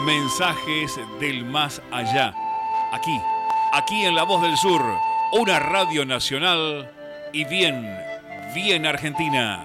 Mensajes del más allá. Aquí, aquí en La Voz del Sur, una radio nacional y bien, bien argentina.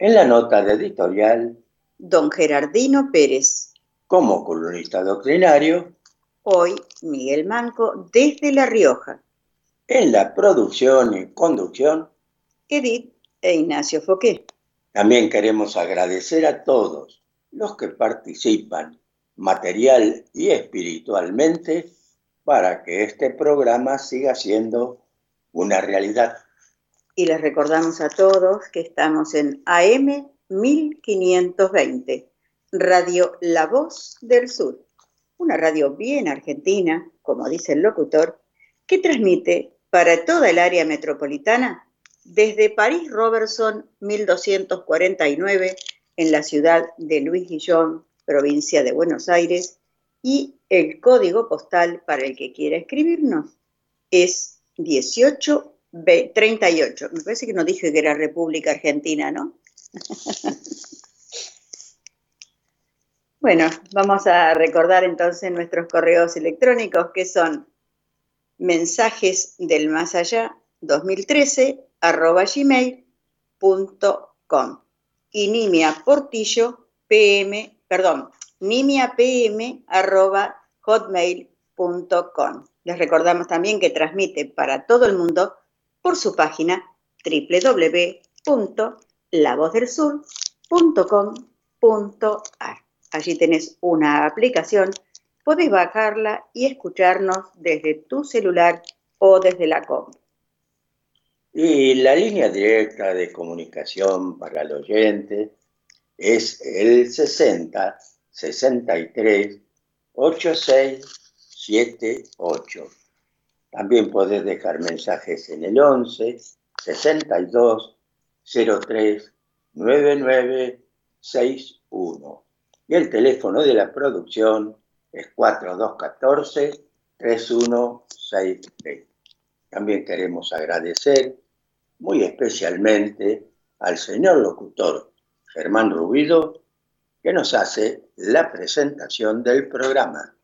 en la nota de editorial don Gerardino Pérez, como columnista doctrinario hoy Miguel Manco desde La Rioja, en la producción y conducción. Edith e Ignacio Foqué. También queremos agradecer a todos los que participan material y espiritualmente para que este programa siga siendo una realidad. Y les recordamos a todos que estamos en AM 1520, Radio La Voz del Sur, una radio bien argentina, como dice el locutor, que transmite para toda el área metropolitana desde París Robertson 1249 en la ciudad de Luis Guillón, provincia de Buenos Aires, y el código postal para el que quiera escribirnos es 1838. Me parece que no dije que era República Argentina, ¿no? bueno, vamos a recordar entonces nuestros correos electrónicos que son mensajes del más allá 2013 arroba gmail.com y Nimia Portillo PM, perdón, Nimia PM arroba hotmail.com. Les recordamos también que transmite para todo el mundo por su página www.lavozdelsur.com.ar. Allí tenés una aplicación, podés bajarla y escucharnos desde tu celular o desde la compu. Y la línea directa de comunicación para el oyente es el 60 63 86 78. También podés dejar mensajes en el 11 62 03 99 61. Y el teléfono de la producción es 4214 3163. También queremos agradecer muy especialmente al señor locutor Germán Rubido, que nos hace la presentación del programa.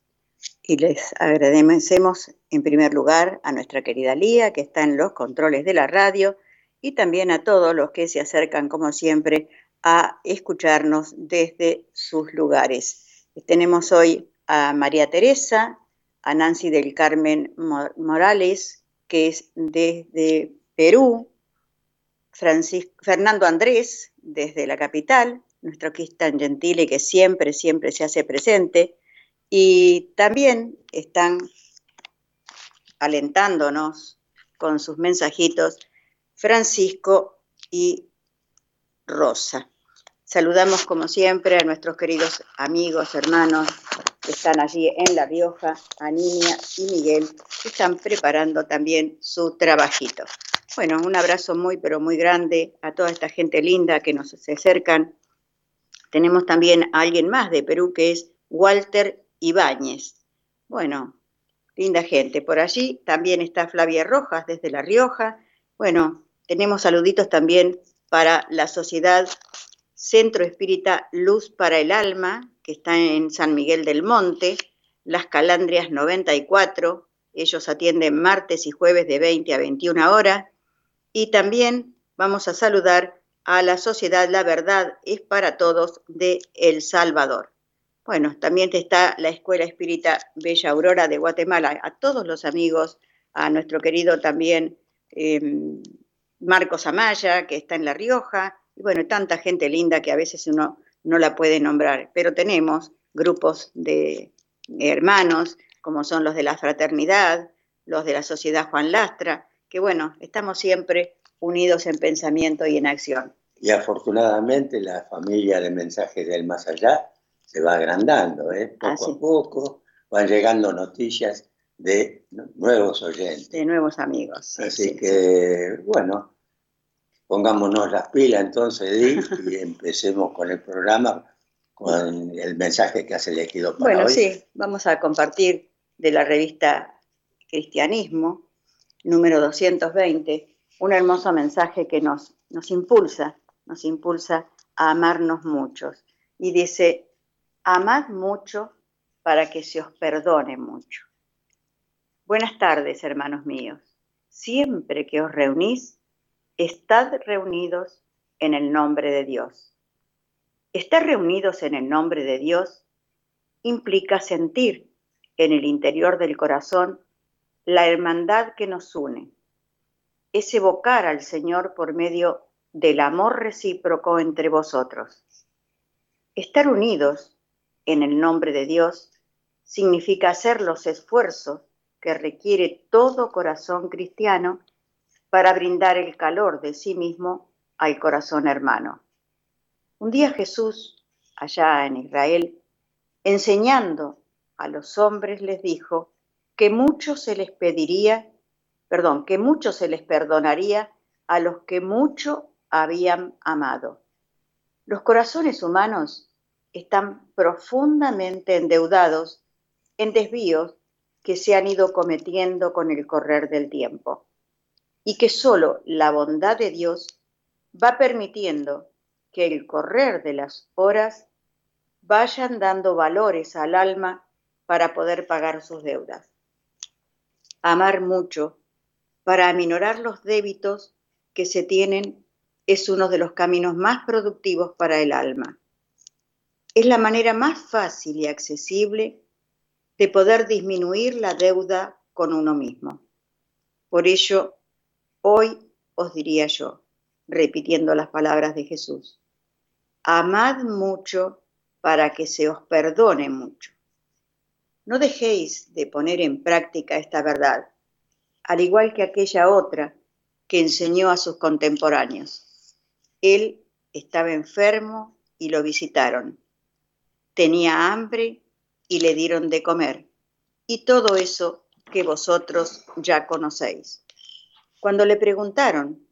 Y les agradecemos en primer lugar a nuestra querida Lía, que está en los controles de la radio, y también a todos los que se acercan, como siempre, a escucharnos desde sus lugares. Tenemos hoy a María Teresa, a Nancy del Carmen Mo- Morales, que es desde Perú, Francis- Fernando Andrés, desde la capital, nuestro que es tan gentil y que siempre, siempre se hace presente, y también están alentándonos con sus mensajitos Francisco y Rosa. Saludamos como siempre a nuestros queridos amigos, hermanos que están allí en La Rioja, a Niña y Miguel, que están preparando también su trabajito. Bueno, un abrazo muy, pero muy grande a toda esta gente linda que nos se acercan. Tenemos también a alguien más de Perú que es Walter Ibáñez. Bueno, linda gente. Por allí también está Flavia Rojas desde La Rioja. Bueno, tenemos saluditos también para la Sociedad Centro Espírita Luz para el Alma, que está en San Miguel del Monte, Las Calandrias 94, ellos atienden martes y jueves de 20 a 21 horas, y también vamos a saludar a la Sociedad La Verdad es para Todos de El Salvador. Bueno, también está la Escuela Espírita Bella Aurora de Guatemala, a todos los amigos, a nuestro querido también em, Marcos Amaya, que está en La Rioja, y bueno, tanta gente linda que a veces uno no la puede nombrar, pero tenemos grupos de hermanos, como son los de la fraternidad, los de la Sociedad Juan Lastra, que bueno, estamos siempre unidos en pensamiento y en acción. Y afortunadamente la familia de mensajes del más allá se va agrandando, ¿eh? poco a poco van llegando noticias de nuevos oyentes. De nuevos amigos. Así que, bueno, pongámonos las pilas entonces y empecemos con el programa, con el mensaje que has elegido para bueno, sí, vamos a compartir de la revista Cristianismo, número 220, un hermoso mensaje que nos, nos impulsa, nos impulsa a amarnos muchos. Y dice, amad mucho para que se os perdone mucho. Buenas tardes, hermanos míos. Siempre que os reunís, Estad reunidos en el nombre de Dios. Estar reunidos en el nombre de Dios implica sentir en el interior del corazón la hermandad que nos une. Es evocar al Señor por medio del amor recíproco entre vosotros. Estar unidos en el nombre de Dios significa hacer los esfuerzos que requiere todo corazón cristiano para brindar el calor de sí mismo al corazón hermano. Un día Jesús, allá en Israel, enseñando a los hombres, les dijo que mucho se les pediría, perdón, que mucho se les perdonaría a los que mucho habían amado. Los corazones humanos están profundamente endeudados en desvíos que se han ido cometiendo con el correr del tiempo y que solo la bondad de Dios va permitiendo que el correr de las horas vayan dando valores al alma para poder pagar sus deudas. Amar mucho para aminorar los débitos que se tienen es uno de los caminos más productivos para el alma. Es la manera más fácil y accesible de poder disminuir la deuda con uno mismo. Por ello, Hoy os diría yo, repitiendo las palabras de Jesús, amad mucho para que se os perdone mucho. No dejéis de poner en práctica esta verdad, al igual que aquella otra que enseñó a sus contemporáneos. Él estaba enfermo y lo visitaron. Tenía hambre y le dieron de comer. Y todo eso que vosotros ya conocéis. Cuando le preguntaron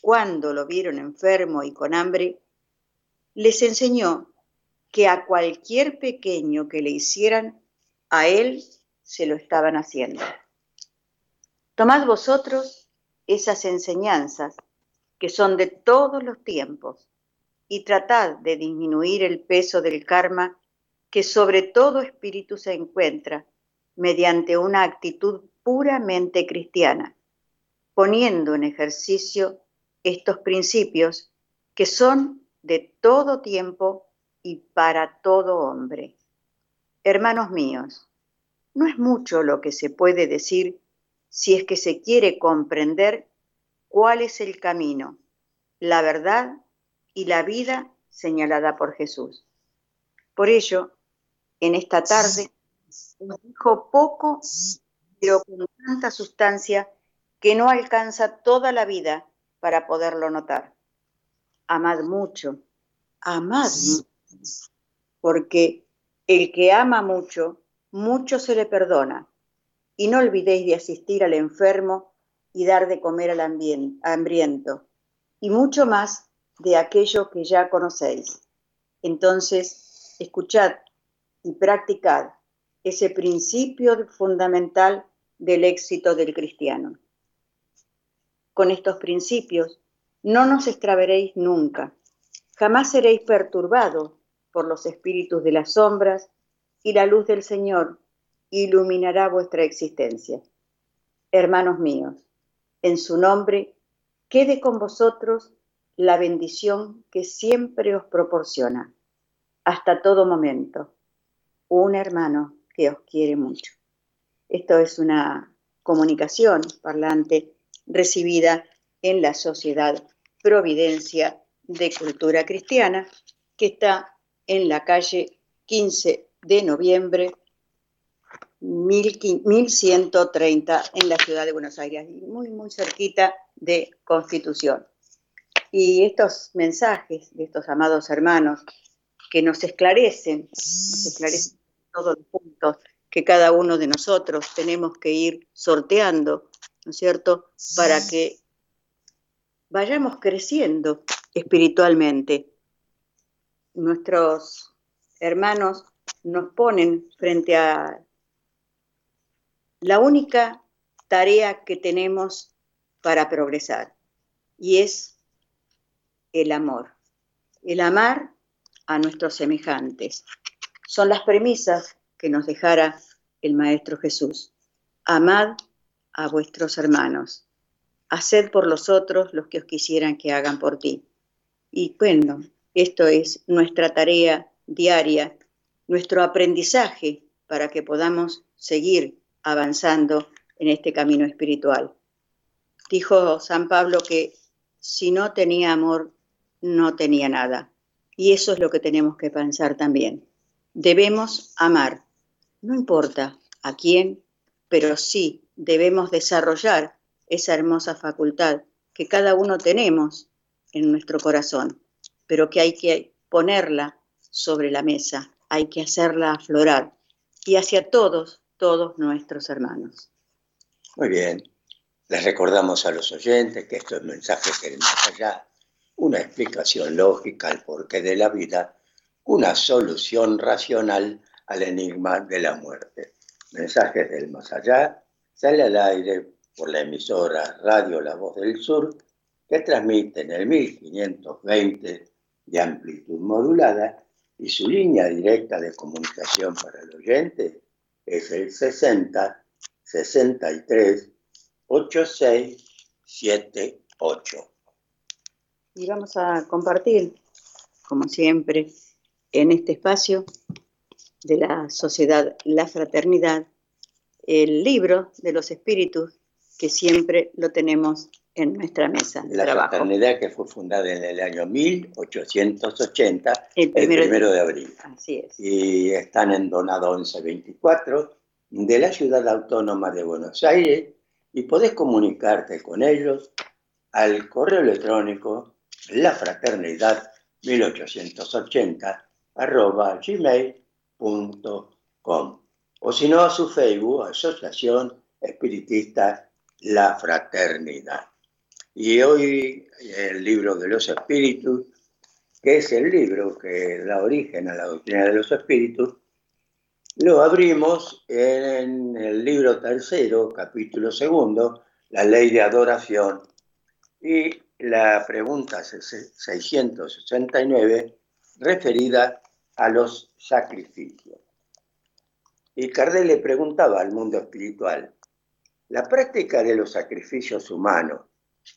cuándo lo vieron enfermo y con hambre, les enseñó que a cualquier pequeño que le hicieran, a él se lo estaban haciendo. Tomad vosotros esas enseñanzas que son de todos los tiempos y tratad de disminuir el peso del karma que sobre todo espíritu se encuentra mediante una actitud puramente cristiana poniendo en ejercicio estos principios que son de todo tiempo y para todo hombre. Hermanos míos, no es mucho lo que se puede decir si es que se quiere comprender cuál es el camino, la verdad y la vida señalada por Jesús. Por ello, en esta tarde dijo poco, pero con tanta sustancia que no alcanza toda la vida para poderlo notar. amad mucho, amad porque el que ama mucho, mucho se le perdona. Y no olvidéis de asistir al enfermo y dar de comer al hambriento, y mucho más de aquello que ya conocéis. Entonces, escuchad y practicad ese principio fundamental del éxito del cristiano. Con estos principios no nos extraveréis nunca, jamás seréis perturbados por los espíritus de las sombras y la luz del Señor iluminará vuestra existencia. Hermanos míos, en su nombre quede con vosotros la bendición que siempre os proporciona, hasta todo momento, un hermano que os quiere mucho. Esto es una comunicación parlante recibida en la Sociedad Providencia de Cultura Cristiana, que está en la calle 15 de noviembre 1130 en la ciudad de Buenos Aires, muy, muy cerquita de Constitución. Y estos mensajes de estos amados hermanos que nos esclarecen, nos esclarecen todos los puntos que cada uno de nosotros tenemos que ir sorteando, ¿no es cierto?, para que vayamos creciendo espiritualmente. Nuestros hermanos nos ponen frente a la única tarea que tenemos para progresar y es el amor. El amar a nuestros semejantes. Son las premisas que nos dejara el Maestro Jesús. Amad a vuestros hermanos. Haced por los otros los que os quisieran que hagan por ti. Y bueno, esto es nuestra tarea diaria, nuestro aprendizaje para que podamos seguir avanzando en este camino espiritual. Dijo San Pablo que si no tenía amor, no tenía nada. Y eso es lo que tenemos que pensar también. Debemos amar, no importa a quién, pero sí debemos desarrollar esa hermosa facultad que cada uno tenemos en nuestro corazón, pero que hay que ponerla sobre la mesa, hay que hacerla aflorar y hacia todos, todos nuestros hermanos. Muy bien, les recordamos a los oyentes que estos mensajes que más allá una explicación lógica al porqué de la vida, una solución racional al enigma de la muerte. Mensajes del más allá sale al aire por la emisora Radio La Voz del Sur, que transmite en el 1520 de amplitud modulada y su línea directa de comunicación para el oyente es el 60 63 86 78 y vamos a compartir, como siempre, en este espacio de la sociedad La Fraternidad, el libro de los espíritus que siempre lo tenemos en nuestra mesa de la fraternidad que fue fundada en el año 1880, el primero, de, abril. Así es. Y están en Donado 1124 de la ciudad autónoma de Buenos Aires y podés comunicarte con ellos al correo electrónico la fraternidad 1880 arroba gmail.com o si no a su Facebook, Asociación Espiritista La Fraternidad. Y hoy el libro de los espíritus, que es el libro que da origen a la doctrina de los espíritus, lo abrimos en el libro tercero, capítulo segundo, la ley de adoración, y la pregunta 669 referida a los sacrificios. Y Cardel le preguntaba al mundo espiritual, la práctica de los sacrificios humanos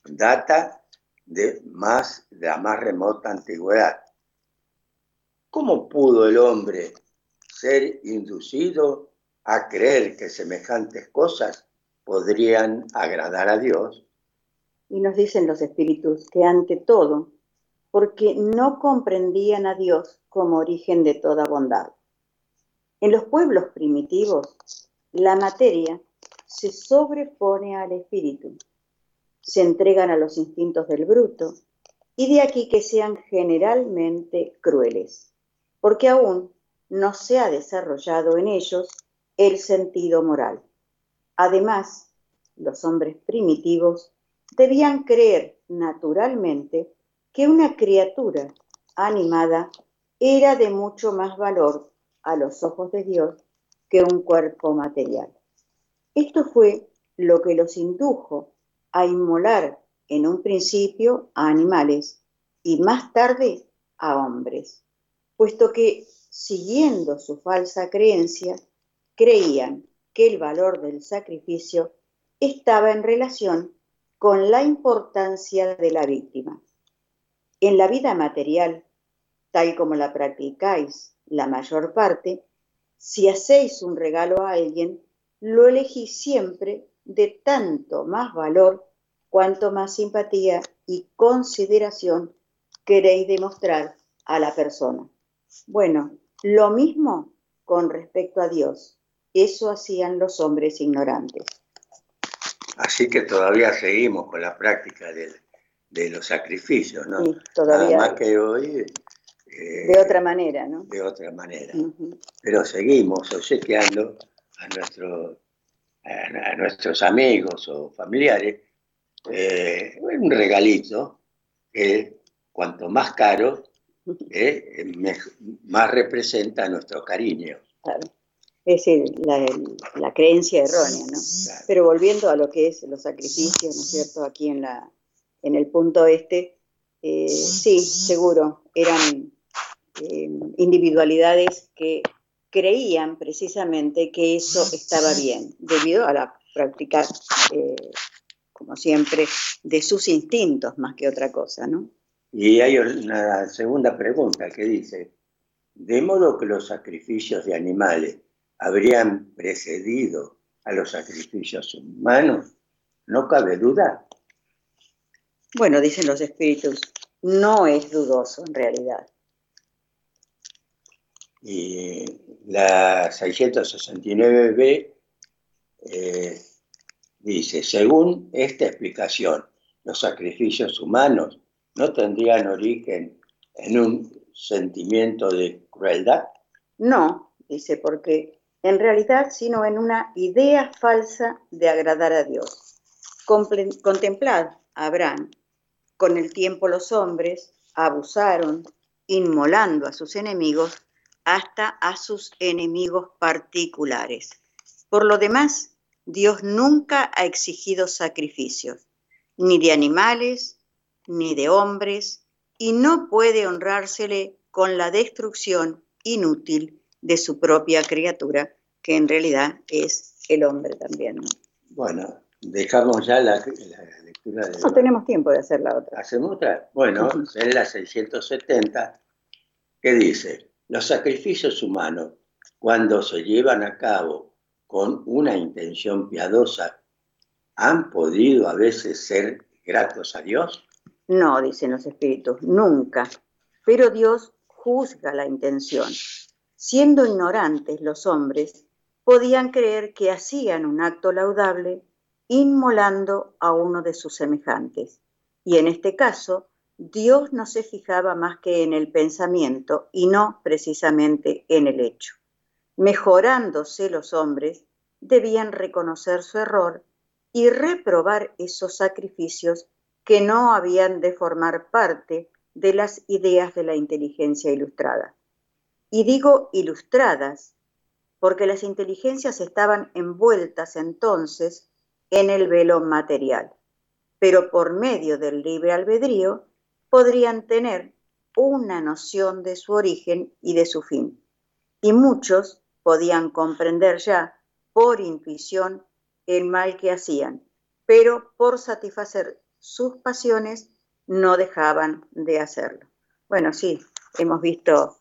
data de más de la más remota antigüedad. ¿Cómo pudo el hombre ser inducido a creer que semejantes cosas podrían agradar a Dios? Y nos dicen los espíritus que ante todo, porque no comprendían a Dios como origen de toda bondad. En los pueblos primitivos, la materia se sobrepone al espíritu, se entregan a los instintos del bruto y de aquí que sean generalmente crueles, porque aún no se ha desarrollado en ellos el sentido moral. Además, los hombres primitivos debían creer naturalmente que una criatura animada era de mucho más valor a los ojos de Dios que un cuerpo material. Esto fue lo que los indujo a inmolar en un principio a animales y más tarde a hombres, puesto que, siguiendo su falsa creencia, creían que el valor del sacrificio estaba en relación con la importancia de la víctima. En la vida material, tal como la practicáis la mayor parte, si hacéis un regalo a alguien, lo elegís siempre de tanto más valor cuanto más simpatía y consideración queréis demostrar a la persona. Bueno, lo mismo con respecto a Dios. Eso hacían los hombres ignorantes. Así que todavía seguimos con la práctica de, los sacrificios, ¿no? Sí, todavía. Nada más que hoy... Eh, de otra manera, ¿no? De otra manera. Pero seguimos obsequiando a, nuestro, a, nuestros amigos o familiares eh, un regalito que cuanto más caro, eh, más representa nuestro cariño. Claro. Es decir, la, creencia errónea, ¿no? Pero volviendo a lo que es los sacrificios, ¿no es cierto? Aquí en, la, en el punto este, eh, sí, seguro, eran eh, individualidades que creían precisamente que eso estaba bien, debido a la práctica, eh, como siempre, de sus instintos más que otra cosa, ¿no? Y hay una segunda pregunta que dice, de modo que los sacrificios de animales habrían precedido a los sacrificios humanos, no cabe duda. Bueno, dicen los espíritus, no es dudoso en realidad. Y la 669b eh, dice, según esta explicación, los sacrificios humanos no tendrían origen en un sentimiento de crueldad. No, dice, porque en realidad, sino en una idea falsa de agradar a Dios. Contemplad a Abraham. Con el tiempo los hombres abusaron, inmolando a sus enemigos hasta a sus enemigos particulares. Por lo demás, Dios nunca ha exigido sacrificios, ni de animales, ni de hombres, y no puede honrársele con la destrucción inútil de su propia criatura, que en realidad es el hombre también. Bueno, dejamos ya la, lectura de... No tenemos tiempo de hacer la otra. ¿Hacemos otra? Bueno, en la 670, que dice, los sacrificios humanos, cuando se llevan a cabo con una intención piadosa, ¿han podido a veces ser gratos a Dios? No, dicen los espíritus, nunca. Pero Dios juzga la intención siendo ignorantes los hombres, podían creer que hacían un acto laudable inmolando a uno de sus semejantes. Y en este caso, Dios no se fijaba más que en el pensamiento y no precisamente en el hecho. Mejorándose los hombres, debían reconocer su error y reprobar esos sacrificios que no habían de formar parte de las ideas de la inteligencia ilustrada. Y digo ilustradas, porque las inteligencias estaban envueltas entonces en el velo material, pero por medio del libre albedrío podrían tener una noción de su origen y de su fin. Y muchos podían comprender ya por intuición el mal que hacían, pero por satisfacer sus pasiones no dejaban de hacerlo. Bueno, sí, hemos visto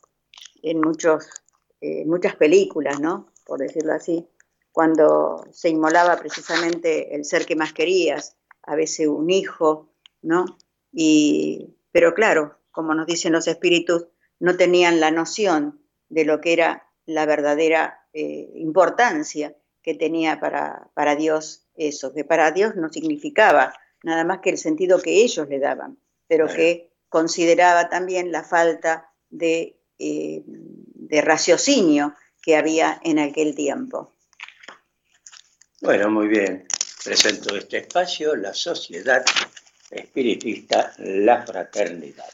en muchos, eh, muchas películas, ¿no? Por decirlo así, cuando se inmolaba precisamente el ser que más querías, a veces un hijo, ¿no? Y, pero claro, como nos dicen los espíritus, no tenían la noción de lo que era la verdadera eh, importancia que tenía para, para Dios eso, que para Dios no significaba nada más que el sentido que ellos le daban, pero que consideraba también la falta de, eh, de raciocinio que había en aquel tiempo. Bueno, muy bien. Presento este espacio, la sociedad espiritista, la fraternidad.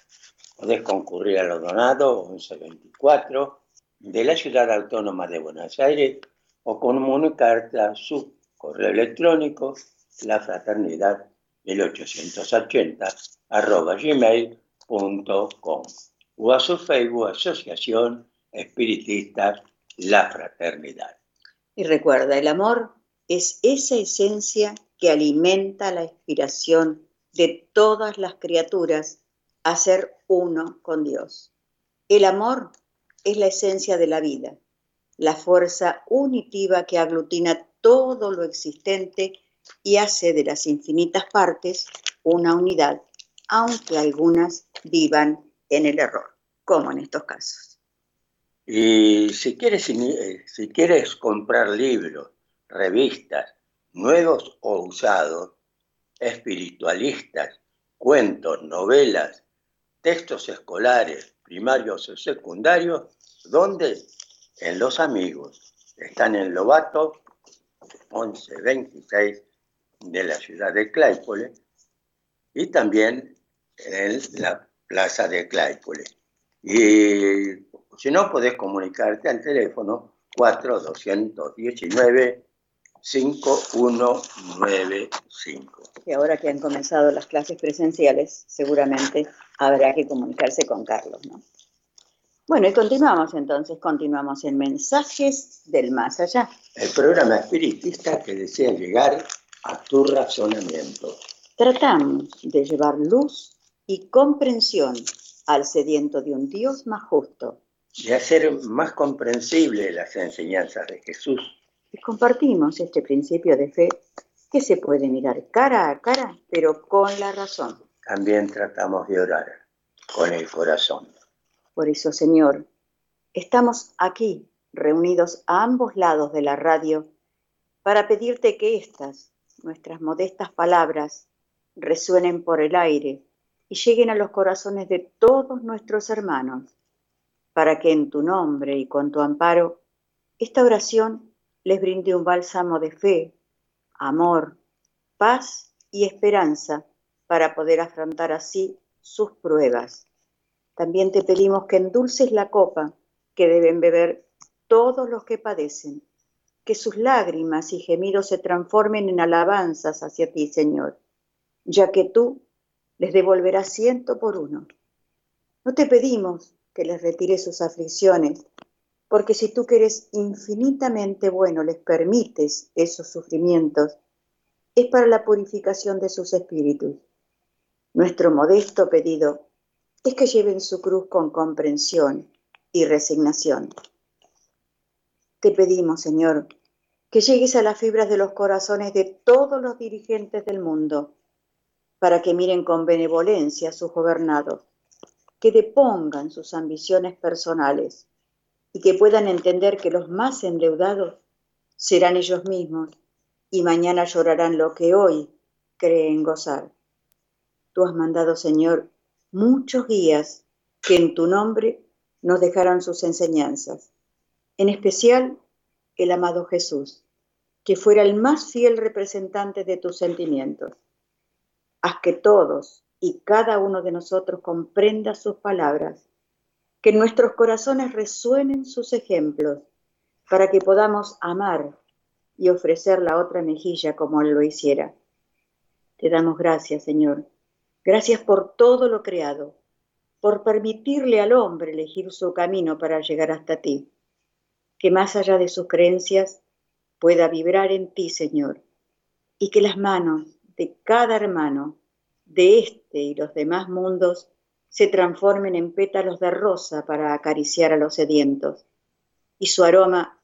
Podés concurrir a los donados 1124 de la ciudad autónoma de Buenos Aires o comunicarte a su correo electrónico la fraternidad 1880 arroba gmail.com o a su Facebook Asociación Espiritista La Fraternidad. Y recuerda, el amor es esa esencia que alimenta la inspiración de todas las criaturas a ser uno con Dios. El amor es la esencia de la vida, la fuerza unitiva que aglutina todo lo existente y hace de las infinitas partes una unidad, aunque algunas vivan en el error, como en estos casos. Y si quieres, eh, si quieres comprar libros, revistas, nuevos o usados, espiritualistas, cuentos, novelas, textos escolares, primarios o secundarios, ¿dónde? En Los Amigos. Están en Lobato 1126 de la ciudad de Claypole y también en la plaza de Claypole. Y si no, podés comunicarte al teléfono 4219 5195. Y ahora que han comenzado las clases presenciales, seguramente habrá que comunicarse con Carlos, ¿no? Bueno, y continuamos entonces, continuamos en Mensajes del Más Allá. El programa espiritista que desea llegar a tu razonamiento. Tratamos de llevar luz y comprensión al sediento de un Dios más justo. Y hacer más comprensible las enseñanzas de Jesús y compartimos este principio de fe que se puede mirar cara a cara, pero con la razón. También tratamos de orar con el corazón. Por eso, Señor, estamos aquí reunidos a ambos lados de la radio para pedirte que estas, nuestras modestas palabras, resuenen por el aire y lleguen a los corazones de todos nuestros hermanos, para que en tu nombre y con tu amparo esta oración les brinde un bálsamo de fe, amor, paz y esperanza para poder afrontar así sus pruebas. También te pedimos que endulces la copa que deben beber todos los que padecen, que sus lágrimas y gemidos se transformen en alabanzas hacia ti, Señor, ya que tú les devolverás ciento por uno. No te pedimos que les retires sus aflicciones, porque si tú que eres infinitamente bueno les permites esos sufrimientos, es para la purificación de sus espíritus. Nuestro modesto pedido es que lleven su cruz con comprensión y resignación. Te pedimos, Señor, que llegues a las fibras de los corazones de todos los dirigentes del mundo, para que miren con benevolencia a sus gobernados, que depongan sus ambiciones personales y que puedan entender que los más endeudados serán ellos mismos y mañana llorarán lo que hoy creen gozar. Tú has mandado, Señor, muchos guías que en tu nombre nos dejaron sus enseñanzas, en especial el amado Jesús, que fuera el más fiel representante de tus sentimientos. Haz que todos y cada uno de nosotros comprenda sus palabras que nuestros corazones resuenen sus ejemplos, para que podamos amar y ofrecer la otra mejilla como Él lo hiciera. Te damos gracias, Señor. Gracias por todo lo creado, por permitirle al hombre elegir su camino para llegar hasta ti. Que más allá de sus creencias pueda vibrar en ti, Señor, y que las manos de cada hermano de este y los demás mundos se transformen en pétalos de rosa para acariciar a los sedientos, y su aroma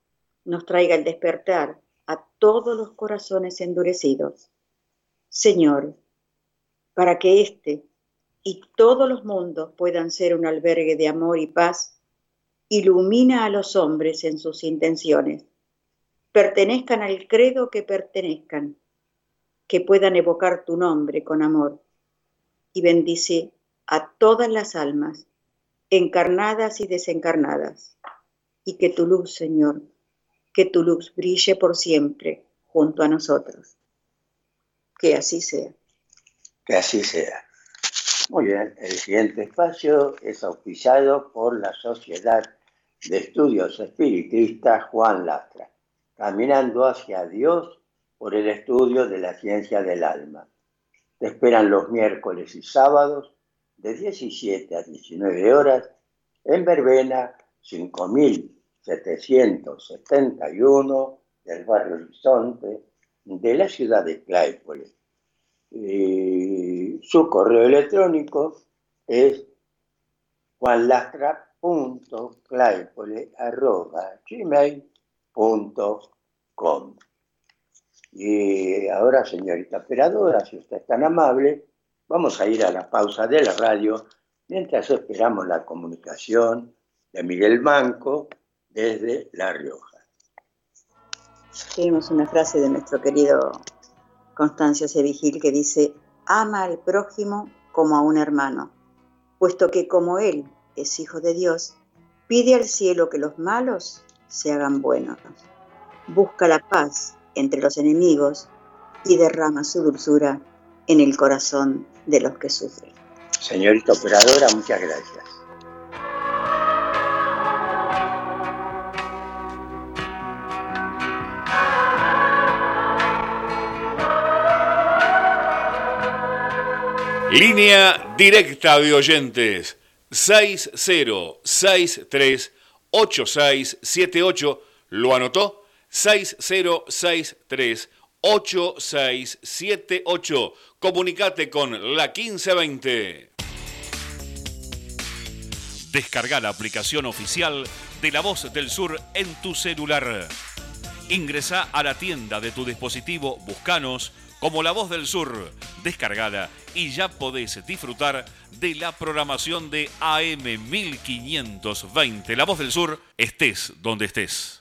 nos traiga el despertar a todos los corazones endurecidos. Señor, para que éste y todos los mundos puedan ser un albergue de amor y paz, ilumina a los hombres en sus intenciones, pertenezcan al credo que pertenezcan, que puedan evocar tu nombre con amor, y bendice a todas las almas, encarnadas y desencarnadas, y que tu luz, Señor, que tu luz brille por siempre junto a nosotros. Que así sea. Que así sea. Muy bien, el siguiente espacio es auspiciado por la Sociedad de Estudios Espiritistas Juan Lastra, caminando hacia Dios por el estudio de la ciencia del alma. Te esperan los miércoles y sábados de 17 a 19 horas en Verbena 5771 del barrio Horizonte de la ciudad de Claypole. su correo electrónico es juanlastra.claypole.gmail.com Y ahora, señorita operadora, si usted es tan amable, vamos a ir a la pausa de la radio mientras esperamos la comunicación de Miguel Banco desde La Rioja. Tenemos una frase de nuestro querido Constancio Sevigil que dice, ama al prójimo como a un hermano, puesto que como él es hijo de Dios, pide al cielo que los malos se hagan buenos, busca la paz entre los enemigos y derrama su dulzura en el corazón de los que sufren. Señorita operadora, muchas gracias. Línea directa de oyentes 60638678. ¿Lo anotó? 60638678. Comunicate con la 1520. Descarga la aplicación oficial de La Voz del Sur en tu celular. Ingresa a la tienda de tu dispositivo, buscanos como La Voz del Sur. Descargala y ya podés disfrutar de la programación de AM 1520. La Voz del Sur, estés donde estés.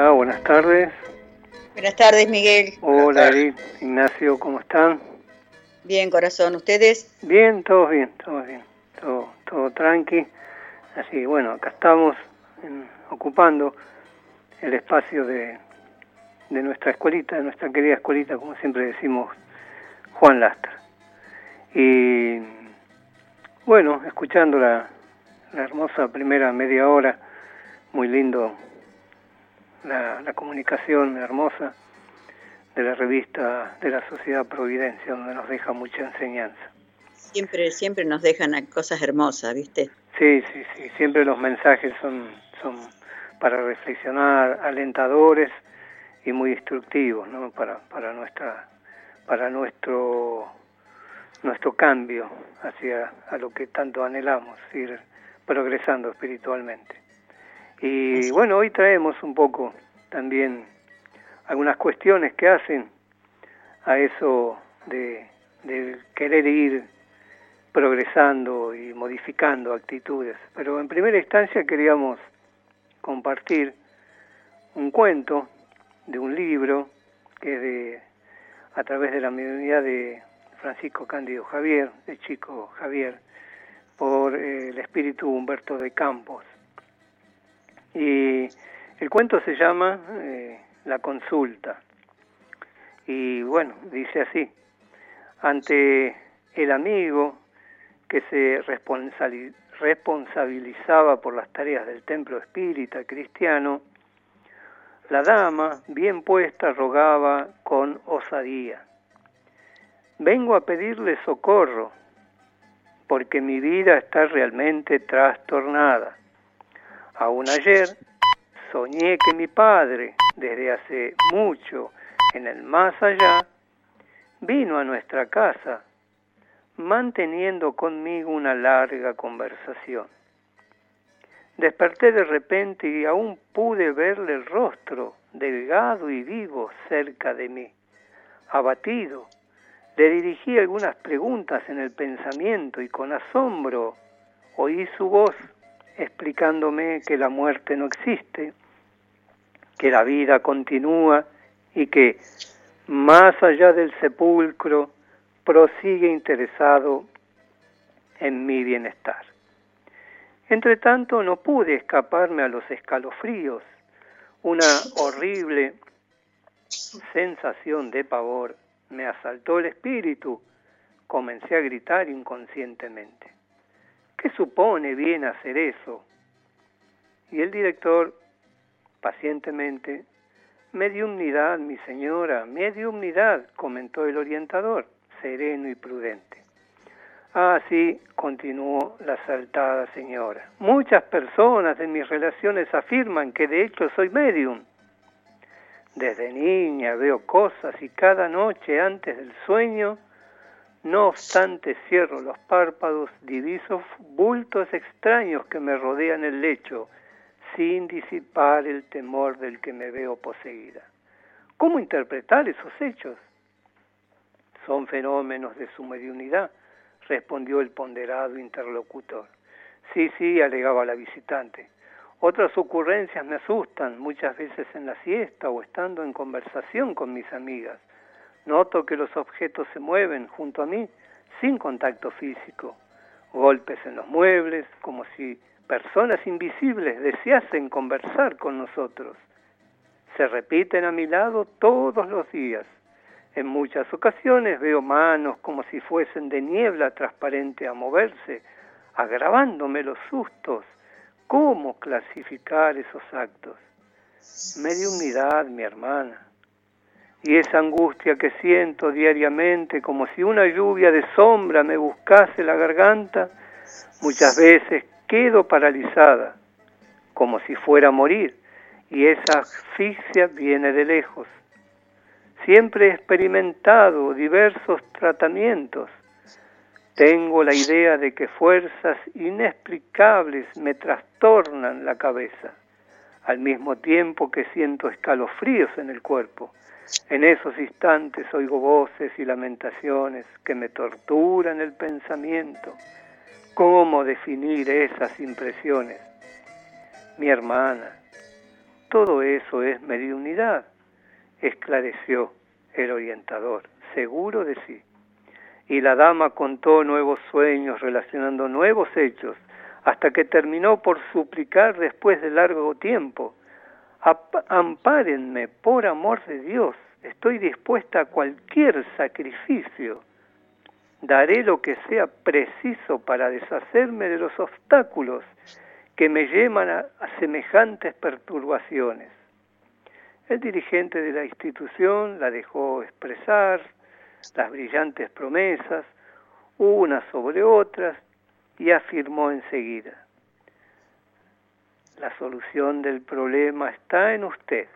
Hola, buenas tardes. Buenas tardes, Miguel. Hola, Edith, Ignacio, ¿cómo están? Bien, corazón. ¿Ustedes? Bien, todos bien, todos bien. Todo, todo tranqui. Así, bueno, acá estamos ocupando el espacio de, de nuestra escuelita, de nuestra querida escuelita, como siempre decimos, Juan Lastra. Y bueno, escuchando la, la hermosa primera media hora, muy lindo la, la comunicación hermosa de la revista de la Sociedad Providencia, donde nos deja mucha enseñanza. Siempre, siempre nos dejan cosas hermosas, ¿viste? Sí, sí, sí, siempre los mensajes son, son para reflexionar, alentadores y muy instructivos, ¿no? Para, para nuestra, para nuestro, nuestro cambio hacia a lo que tanto anhelamos, ir progresando espiritualmente. Y bueno, hoy traemos un poco también algunas cuestiones que hacen a eso de, de querer ir progresando y modificando actitudes. Pero en primera instancia queríamos compartir un cuento de un libro que es de, a través de la mediunidad de Francisco Cándido Javier, de Chico Javier, por eh, el espíritu Humberto de Campos. Y el cuento se llama eh, La consulta. Y bueno, dice así, ante el amigo que se responsabilizaba por las tareas del templo espírita cristiano, la dama, bien puesta, rogaba con osadía, vengo a pedirle socorro, porque mi vida está realmente trastornada. Aún ayer soñé que mi padre, desde hace mucho en el más allá, vino a nuestra casa, manteniendo conmigo una larga conversación. Desperté de repente y aún pude verle el rostro, delgado y vivo, cerca de mí. Abatido, le dirigí algunas preguntas en el pensamiento y con asombro oí su voz explicándome que la muerte no existe, que la vida continúa y que, más allá del sepulcro, prosigue interesado en mi bienestar. Entre tanto, no pude escaparme a los escalofríos, una horrible sensación de pavor me asaltó el espíritu, comencé a gritar inconscientemente. ¿Qué supone bien hacer eso? Y el director, pacientemente, mediumnidad, mi señora, mediumnidad, comentó el orientador, sereno y prudente. Ah, sí, continuó la saltada señora. Muchas personas de mis relaciones afirman que de hecho soy medium. Desde niña veo cosas y cada noche antes del sueño no obstante, cierro los párpados, diviso bultos extraños que me rodean el lecho, sin disipar el temor del que me veo poseída. ¿Cómo interpretar esos hechos? Son fenómenos de su mediunidad, respondió el ponderado interlocutor. Sí, sí, alegaba la visitante. Otras ocurrencias me asustan, muchas veces en la siesta o estando en conversación con mis amigas. Noto que los objetos se mueven junto a mí sin contacto físico. Golpes en los muebles, como si personas invisibles deseasen conversar con nosotros. Se repiten a mi lado todos los días. En muchas ocasiones veo manos como si fuesen de niebla transparente a moverse, agravándome los sustos. ¿Cómo clasificar esos actos? Mediunidad, mi hermana y esa angustia que siento diariamente como si una lluvia de sombra me buscase la garganta, muchas veces quedo paralizada, como si fuera a morir, y esa asfixia viene de lejos. Siempre he experimentado diversos tratamientos. Tengo la idea de que fuerzas inexplicables me trastornan la cabeza, al mismo tiempo que siento escalofríos en el cuerpo en esos instantes oigo voces y lamentaciones que me torturan el pensamiento. ¿Cómo definir esas impresiones? Mi hermana, todo eso es mediunidad, esclareció el orientador, seguro de sí. Y la dama contó nuevos sueños relacionando nuevos hechos, hasta que terminó por suplicar después de largo tiempo ampárenme por amor de Dios, estoy dispuesta a cualquier sacrificio, daré lo que sea preciso para deshacerme de los obstáculos que me llevan a, semejantes perturbaciones. El dirigente de la institución la dejó expresar las brillantes promesas, unas sobre otras, y afirmó enseguida, la solución del problema está en usted.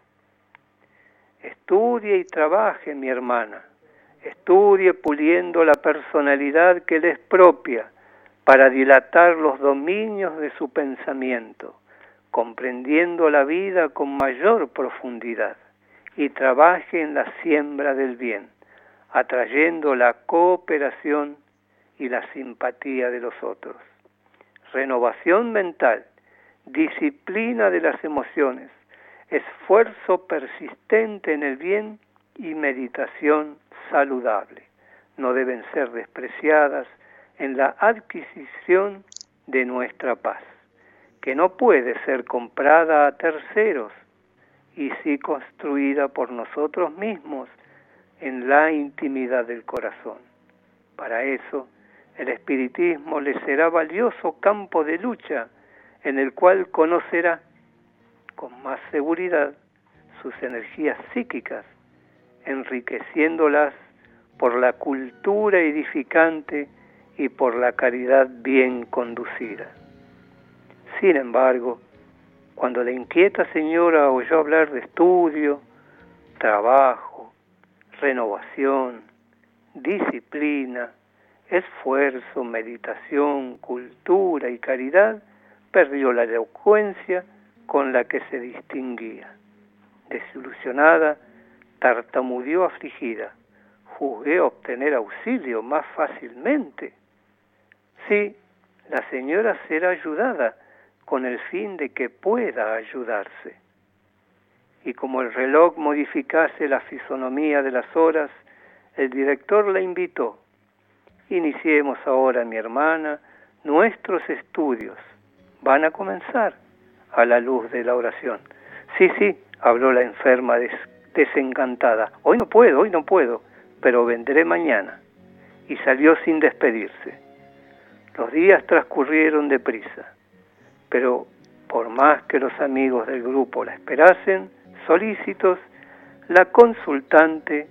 Estudie y trabaje, mi hermana. Estudie puliendo la personalidad que le es propia para dilatar los dominios de su pensamiento, comprendiendo la vida con mayor profundidad y trabaje en la siembra del bien, atrayendo la cooperación y la simpatía de los otros. Renovación mental disciplina de las emociones, esfuerzo persistente en el bien y meditación saludable. No deben ser despreciadas en la adquisición de nuestra paz, que no puede ser comprada a terceros y sí construida por nosotros mismos en la intimidad del corazón. Para eso, el espiritismo le será valioso campo de lucha en el cual conocerá con más seguridad sus energías psíquicas, enriqueciéndolas por la cultura edificante y por la caridad bien conducida. Sin embargo, Cuando la inquieta señora oyó hablar de estudio, trabajo, renovación, disciplina, esfuerzo, meditación, cultura y caridad, perdió la elocuencia con la que se distinguía. Desilusionada, tartamudeó afligida. Juzgué obtener auxilio más fácilmente. Sí, la señora será ayudada con el fin de que pueda ayudarse. Y como el reloj modificase la fisonomía de las horas, el director la invitó. Iniciemos ahora, mi hermana, nuestros estudios. Van a comenzar a la luz de la oración. Sí, sí, habló la enferma desencantada. Hoy no puedo, hoy no puedo, pero vendré mañana. Y salió sin despedirse. Los días transcurrieron deprisa, pero por más que los amigos del grupo la esperasen, solícitos, la consultante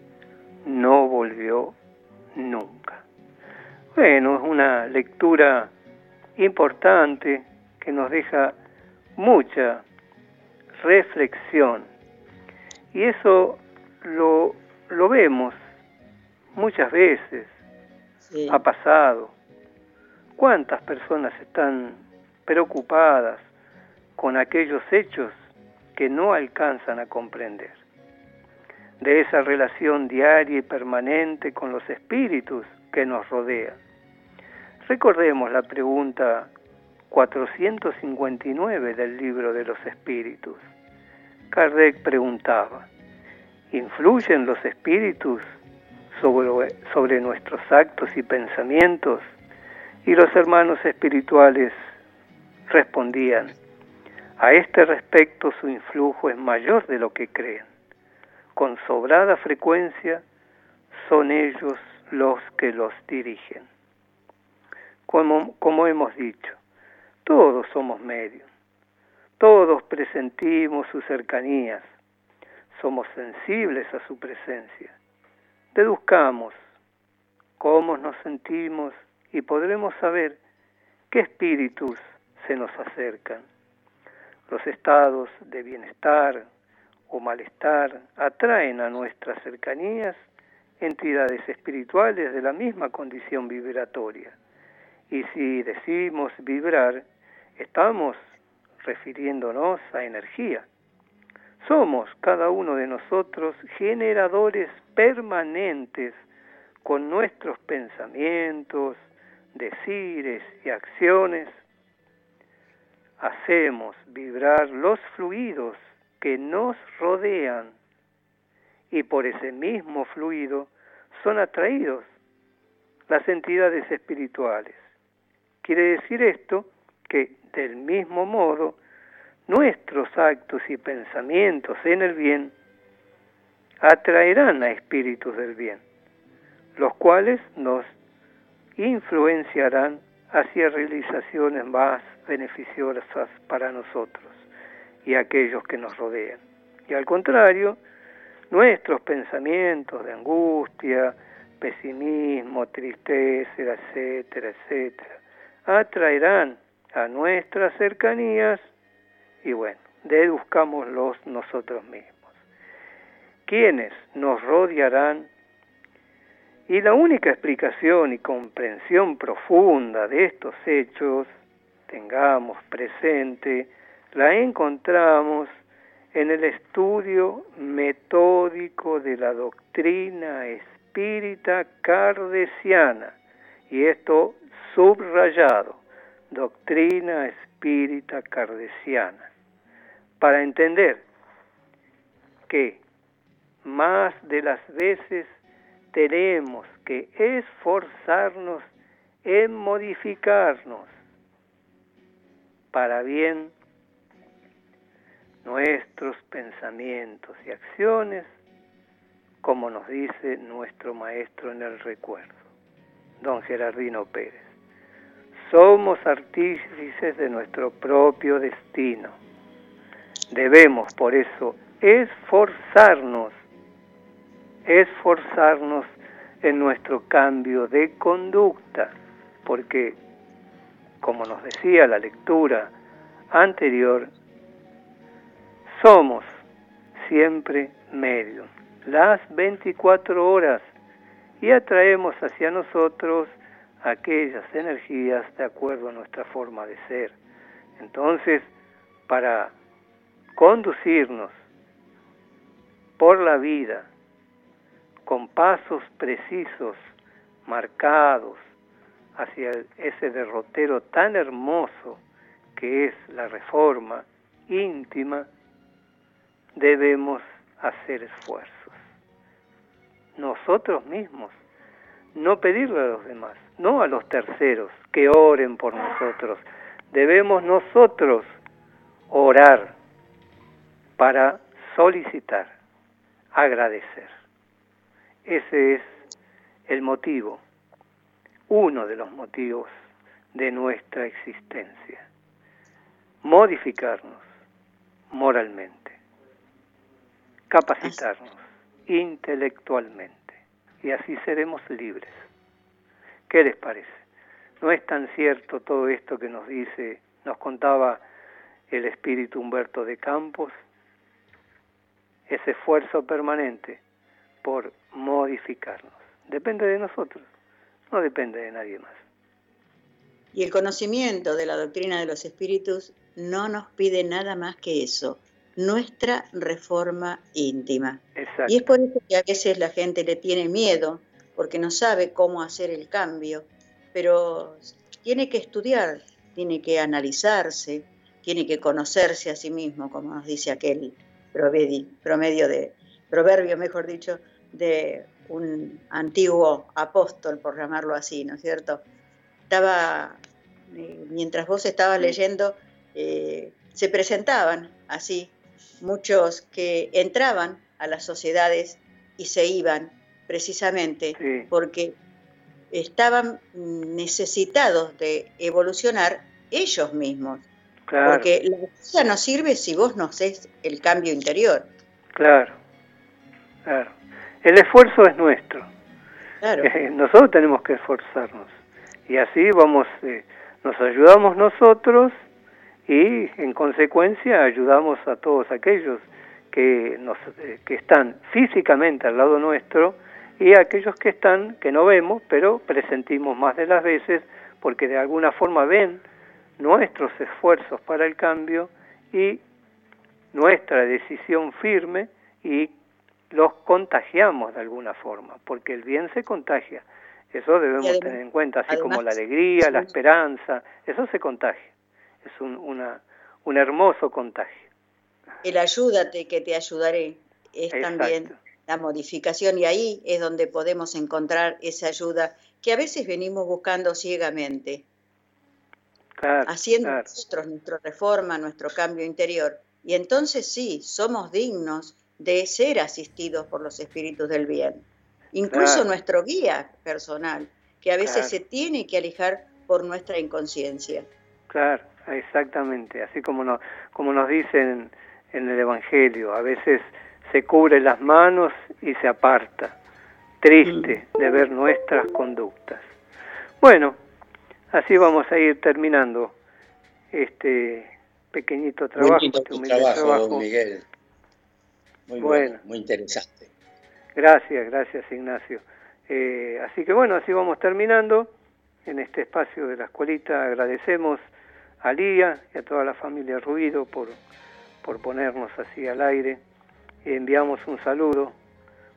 no volvió nunca. Bueno, es una lectura importante que nos deja mucha reflexión. Y eso lo, lo vemos muchas veces, ha pasado. ¿Cuántas personas están preocupadas con aquellos hechos que no alcanzan a comprender? De esa relación diaria y permanente con los espíritus que nos rodean. Recordemos la pregunta 459 del libro de los espíritus. Kardec preguntaba, ¿influyen los espíritus sobre, sobre nuestros actos y pensamientos? Y los hermanos espirituales respondían, a este respecto su influjo es mayor de lo que creen. Con sobrada frecuencia son ellos los que los dirigen. Como, como hemos dicho, todos somos medios. Todos presentimos sus cercanías. Somos sensibles a su presencia. Deduzcamos cómo nos sentimos y podremos saber qué espíritus se nos acercan. Los estados de bienestar o malestar atraen a nuestras cercanías entidades espirituales de la misma condición vibratoria. Y si decimos vibrar, estamos refiriéndonos a energía. Somos cada uno de nosotros generadores permanentes con nuestros pensamientos, decires y acciones. Hacemos vibrar los fluidos que nos rodean y por ese mismo fluido son atraídos las entidades espirituales. Quiere decir esto que del mismo modo nuestros actos y pensamientos en el bien atraerán a espíritus del bien, los cuales nos influenciarán hacia realizaciones más beneficiosas para nosotros y aquellos que nos rodean. Y al contrario, nuestros pensamientos de angustia, pesimismo, tristeza, etcétera, etcétera, atraerán a nuestras cercanías y bueno, deduzcámoslos nosotros mismos. ¿Quiénes nos rodearán? Y la única explicación y comprensión profunda de estos hechos, tengamos presente, la encontramos en el estudio metódico de la doctrina espírita cardesiana, y esto subrayado, doctrina espírita cardesiana, para entender que más de las veces tenemos que esforzarnos en modificarnos para bien nuestros pensamientos y acciones, como nos dice nuestro maestro en el recuerdo, don Gerardino Pérez. Somos artífices de nuestro propio destino. Debemos por eso esforzarnos, esforzarnos en nuestro cambio de conducta, porque, como nos decía la lectura anterior, somos siempre medios, las 24 horas, y atraemos hacia nosotros aquellas energías de acuerdo a nuestra forma de ser. Entonces, para conducirnos por la vida con pasos precisos, marcados, hacia ese derrotero tan hermoso que es la reforma íntima, debemos hacer esfuerzos. Nosotros mismos, no pedirle a los demás, no a los terceros que oren por nosotros. Debemos nosotros orar para solicitar, agradecer. Ese es el motivo uno de los motivos de nuestra existencia. Modificarnos moralmente, capacitarnos intelectualmente y así seremos libres. ¿Qué les parece? ¿No es tan cierto todo esto que nos dice, nos contaba el espíritu Humberto de Campos? Ese esfuerzo permanente por modificarnos. Depende de nosotros no depende de nadie más. Y el conocimiento de la doctrina de los espíritus no nos pide nada más que eso, nuestra reforma íntima. Y es por eso que a veces la gente le tiene miedo, porque no sabe cómo hacer el cambio, pero tiene que estudiar, tiene que analizarse, tiene que conocerse a sí mismo, como nos dice aquel promedio de, proverbio, mejor dicho, de un antiguo apóstol, por llamarlo así, ¿no es cierto? Estaba, eh, mientras vos estabas leyendo, eh, se presentaban así muchos que entraban a las sociedades y se iban precisamente porque estaban necesitados de evolucionar ellos mismos. Porque la cosa no sirve si vos no haces el cambio interior. Claro, claro. El esfuerzo es nuestro. Eh, nosotros tenemos que esforzarnos. Y así vamos, eh, nos ayudamos nosotros y en consecuencia ayudamos a todos aquellos que, nos, eh, que están físicamente al lado nuestro y aquellos que están, que no vemos, pero presentimos más de las veces porque de alguna forma ven nuestros esfuerzos para el cambio y nuestra decisión firme y los contagiamos de alguna forma, porque el bien se contagia. Eso debemos tener en cuenta, así como la alegría, la esperanza, eso se contagia. Es un, una, un hermoso contagio. El ayúdate que te ayudaré es también la modificación y ahí es donde podemos encontrar esa ayuda que a veces venimos buscando ciegamente, haciendo nosotros nuestra reforma, nuestro cambio interior. Y entonces sí, somos dignos de ser asistidos por los espíritus del bien. Incluso nuestro guía personal, que a veces se tiene que alejar por nuestra inconsciencia. Claro, exactamente. Así como, no, como nos dicen en el Evangelio, a veces se cubre las manos y se aparta, triste mm. de ver nuestras conductas. Bueno, así vamos a ir terminando este pequeñito trabajo, este trabajo, Miguel. Muy bueno, muy interesante. Gracias, gracias Ignacio. Eh, así que bueno, así vamos terminando en este espacio de la escuelita. Agradecemos a Lía y a toda la familia Ruido por, por ponernos así al aire. Enviamos un saludo,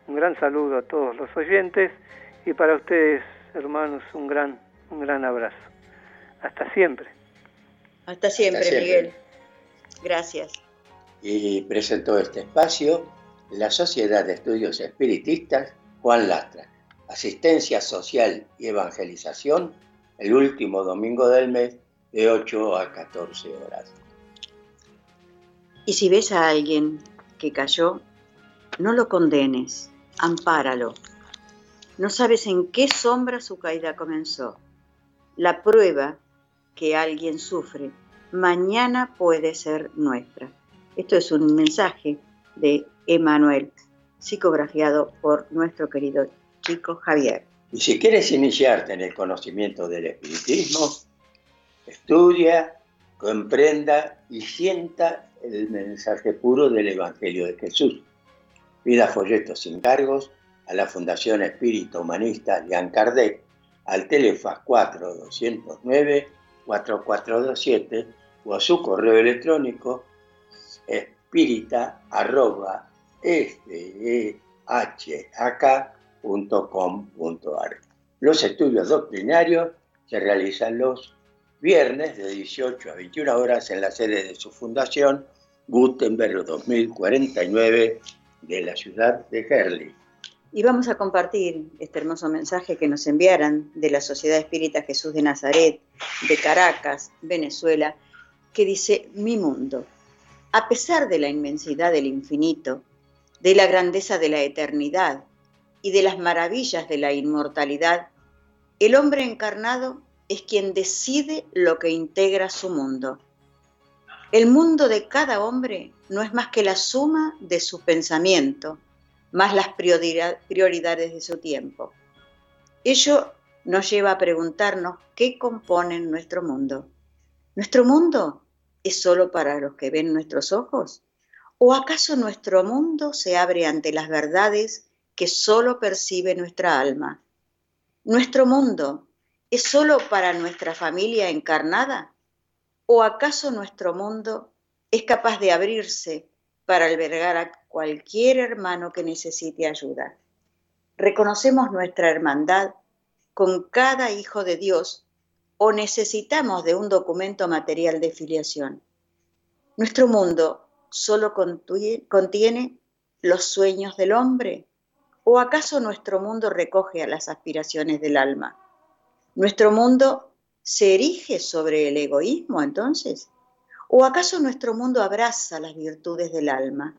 un gran saludo a todos los oyentes y para ustedes, hermanos, un gran, un gran abrazo. Hasta siempre. Hasta siempre. Miguel. Gracias y presentó este espacio la Sociedad de Estudios Espiritistas Juan Lastra, Asistencia Social y Evangelización, el último domingo del mes de 8 a 14 horas. Y si ves a alguien cayó, no lo condenes, ampáralo. No sabes en qué sombra su caída comenzó. La prueba que alguien sufre mañana puede ser nuestra. Esto es un mensaje de Emanuel, psicografiado por nuestro querido chico Javier. Y si quieres iniciarte en el conocimiento del espiritismo, estudia, comprenda y sienta el mensaje puro del Evangelio de Jesús. Pida folletos sin cargos a la Fundación Espíritu Humanista Jan Kardec al teléfono 4209 4427 o a su correo electrónico espírita arroba Los estudios doctrinarios se realizan los viernes de 18 a 21 horas en la sede de su fundación, Gutenberg 2049, de la ciudad de Herli. Y vamos a compartir este hermoso mensaje que nos enviaran de la Sociedad Espírita Jesús de Nazaret, de Caracas, Venezuela, que dice, mi mundo, a pesar de la inmensidad del infinito, de la grandeza de la eternidad y de las maravillas de la inmortalidad, el hombre encarnado es quien decide lo que integra su mundo. El mundo de cada hombre no es más que la suma de su pensamiento, más las prioridades de su tiempo. Ello nos lleva a preguntarnos qué componen nuestro mundo. ¿Nuestro mundo es solo para los que ven nuestros ojos? ¿O acaso nuestro mundo se abre ante las verdades que solo percibe nuestra alma? ¿Nuestro mundo es solo para nuestra familia encarnada? ¿O acaso nuestro mundo es capaz de abrirse para albergar a cualquier hermano que necesite ayuda. Reconocemos nuestra hermandad con cada hijo de Dios o necesitamos de un documento material de filiación. Nuestro mundo solo contiene los sueños del hombre o acaso nuestro mundo recoge a las aspiraciones del alma. Nuestro mundo se erige sobre el egoísmo entonces ¿O acaso nuestro mundo abraza las virtudes del alma?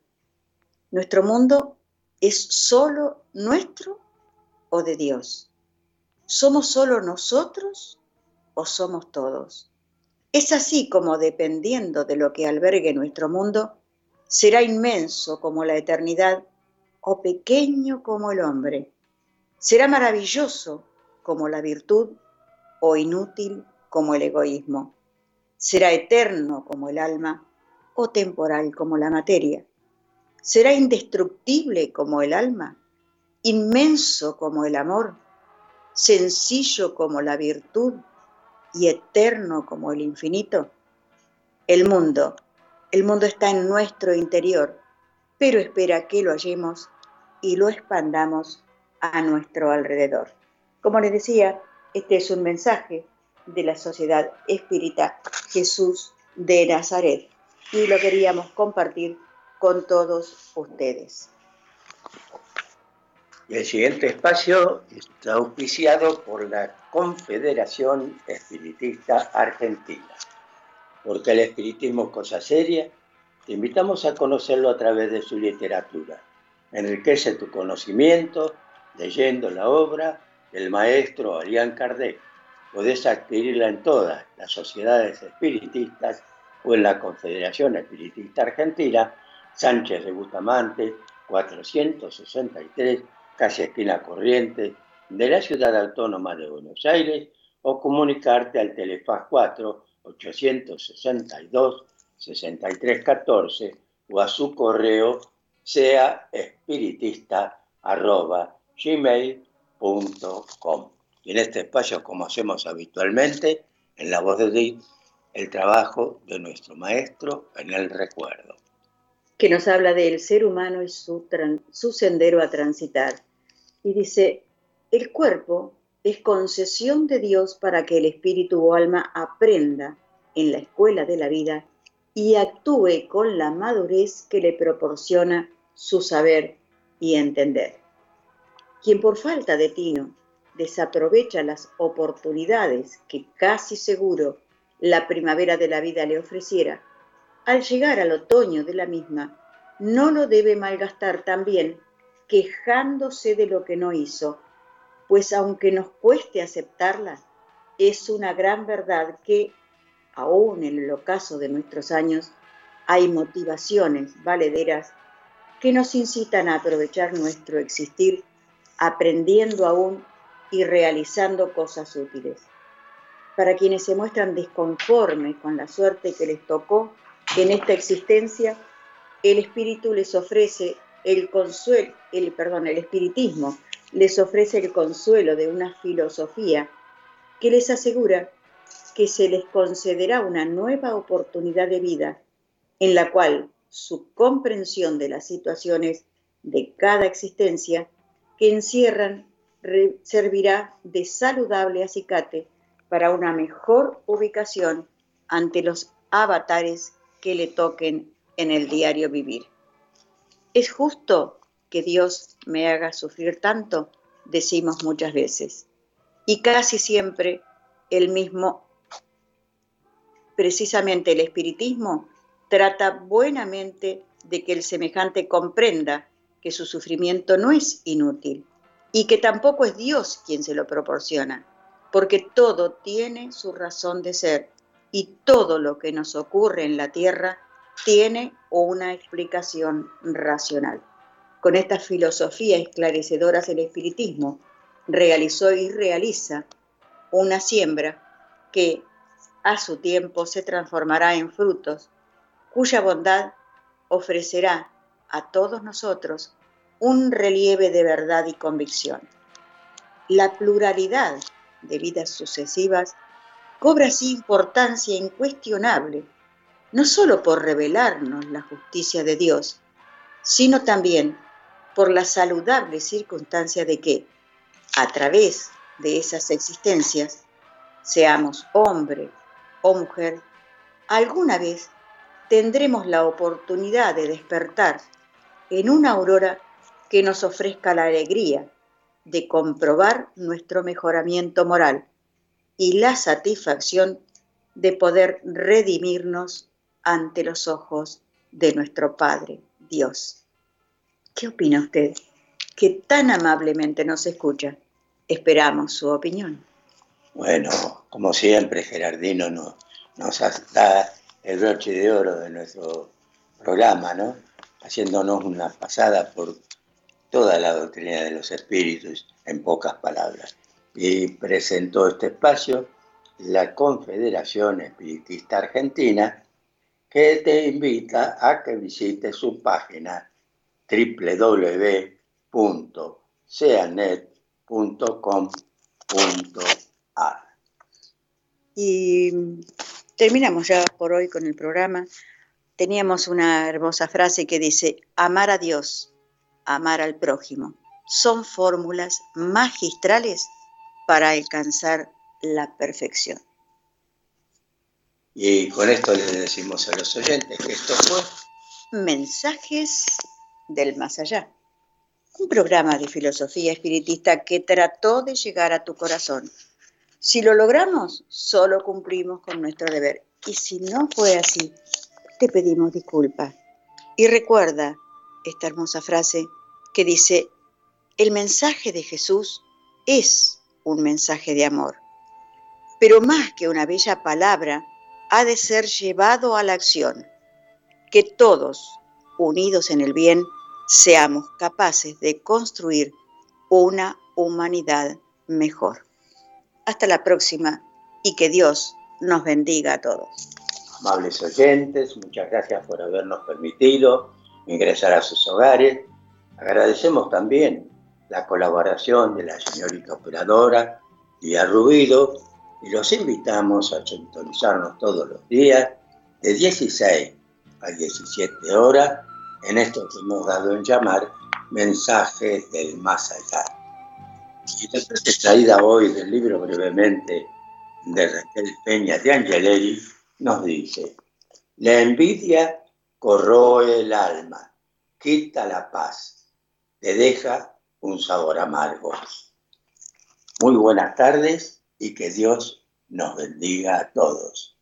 ¿Nuestro mundo es solo nuestro o de Dios? ¿Somos solo nosotros o somos todos? Es así como dependiendo de lo que albergue nuestro mundo, será inmenso como la eternidad o pequeño como el hombre. Será maravilloso como la virtud o inútil como el egoísmo será eterno como el alma o temporal como la materia. Será indestructible como el alma, inmenso como el amor, sencillo como la virtud y eterno como el infinito. El mundo, el mundo está en nuestro interior, pero espera que lo hallemos y lo expandamos a nuestro alrededor. Como les decía, este es un mensaje de la Sociedad Espírita Jesús de Nazaret y lo queríamos compartir con todos ustedes. El siguiente espacio está auspiciado por la Confederación Espiritista Argentina. Porque el espiritismo es cosa seria, te invitamos a conocerlo a través de su literatura. Enriquece tu conocimiento leyendo la obra del maestro Arián Kardec podés adquirirla en todas las sociedades espiritistas o en la Confederación Espiritista Argentina, Sánchez de Bustamante, 463, casi esquina corriente, de la Ciudad Autónoma de Buenos Aires, o comunicarte al teléfono 4 862 6314 o a su correo sea espiritista Y en este espacio, como hacemos habitualmente, en la voz de Dios, el trabajo de nuestro maestro en el recuerdo. Que nos habla del ser humano y su, su sendero a transitar. Y dice, el cuerpo es concesión de Dios para que el espíritu o alma aprenda en la escuela de la vida y actúe con la madurez que le proporciona su saber y entender. Quien por falta de tino desaprovecha las oportunidades que casi seguro la primavera de la vida le ofreciera, al llegar al otoño de la misma, no lo debe malgastar también quejándose de lo que no hizo, pues aunque nos cueste aceptarla, es una gran verdad que, aún en el ocaso de nuestros años, hay motivaciones valederas que nos incitan a aprovechar nuestro existir aprendiendo aún y realizando cosas útiles. Para quienes se muestran disconformes con la suerte que les tocó, En esta existencia, el espíritu les ofrece el consuelo, el, perdón, el espiritismo les ofrece el consuelo de una filosofía que les asegura que se les concederá una nueva oportunidad de vida en la cual su comprensión de las situaciones de cada existencia que encierran servirá de saludable acicate para una mejor ubicación ante los avatares que le toquen en el diario vivir. ¿Es justo que Dios me haga sufrir tanto? Decimos muchas veces. Y casi siempre el mismo, precisamente el espiritismo, trata buenamente de que el semejante comprenda que su sufrimiento no es inútil y que tampoco es Dios quien se lo proporciona, porque todo tiene su razón de ser y todo lo que nos ocurre en la tierra tiene una explicación racional. Con esta filosofía esclarecedora el espiritismo realizó y realiza una siembra que a su tiempo se transformará en frutos, cuya bondad ofrecerá a todos nosotros un relieve de verdad y convicción. La pluralidad de vidas sucesivas cobra así importancia incuestionable, no sólo por revelarnos la justicia de Dios, sino también por la saludable circunstancia de que, a través de esas existencias, seamos hombre o mujer, alguna vez tendremos la oportunidad de despertar en una aurora que nos ofrezca la alegría de comprobar nuestro mejoramiento moral y la satisfacción de poder redimirnos ante los ojos de nuestro Padre Dios. ¿Qué opina usted? Que tan amablemente nos escucha. Esperamos su opinión. Bueno, como siempre, Gerardino nos, nos da el broche de oro de nuestro programa, ¿no? Haciéndonos una pasada por toda la doctrina de los espíritus en pocas palabras. Y presentó este espacio la Confederación Espiritista Argentina, que te invita a que visites su página www.ceanet.com.ar. Y terminamos ya por hoy con el programa. Teníamos una hermosa frase que dice, amar a Dios, amar al prójimo, son fórmulas magistrales para alcanzar la perfección. Y con esto le decimos a los oyentes que esto fue Mensajes del Más Allá, un programa de filosofía espiritista que trató de llegar a tu corazón. Si lo logramos, solo cumplimos con nuestro deber. Y si no fue así, te pedimos disculpas. Y recuerda esta hermosa frase que dice, el mensaje de Jesús es un mensaje de amor, pero más que una bella palabra, ha de ser llevado a la acción, que todos, unidos en el bien, seamos capaces de construir una humanidad mejor. Hasta la próxima y que Dios nos bendiga a todos. Amables oyentes, muchas gracias por habernos permitido ingresar a sus hogares. Agradecemos también la colaboración de la señorita operadora Lía Rubido y los invitamos a sintonizarnos todos los días de 16 a 17 horas en esto que hemos dado en llamar mensajes del más allá. Y la frase traída hoy del libro brevemente de Raquel Peña de Angeleri nos dice, la envidia corroe el alma, quita la paz, te deja un sabor amargo. Muy buenas tardes y que Dios nos bendiga a todos.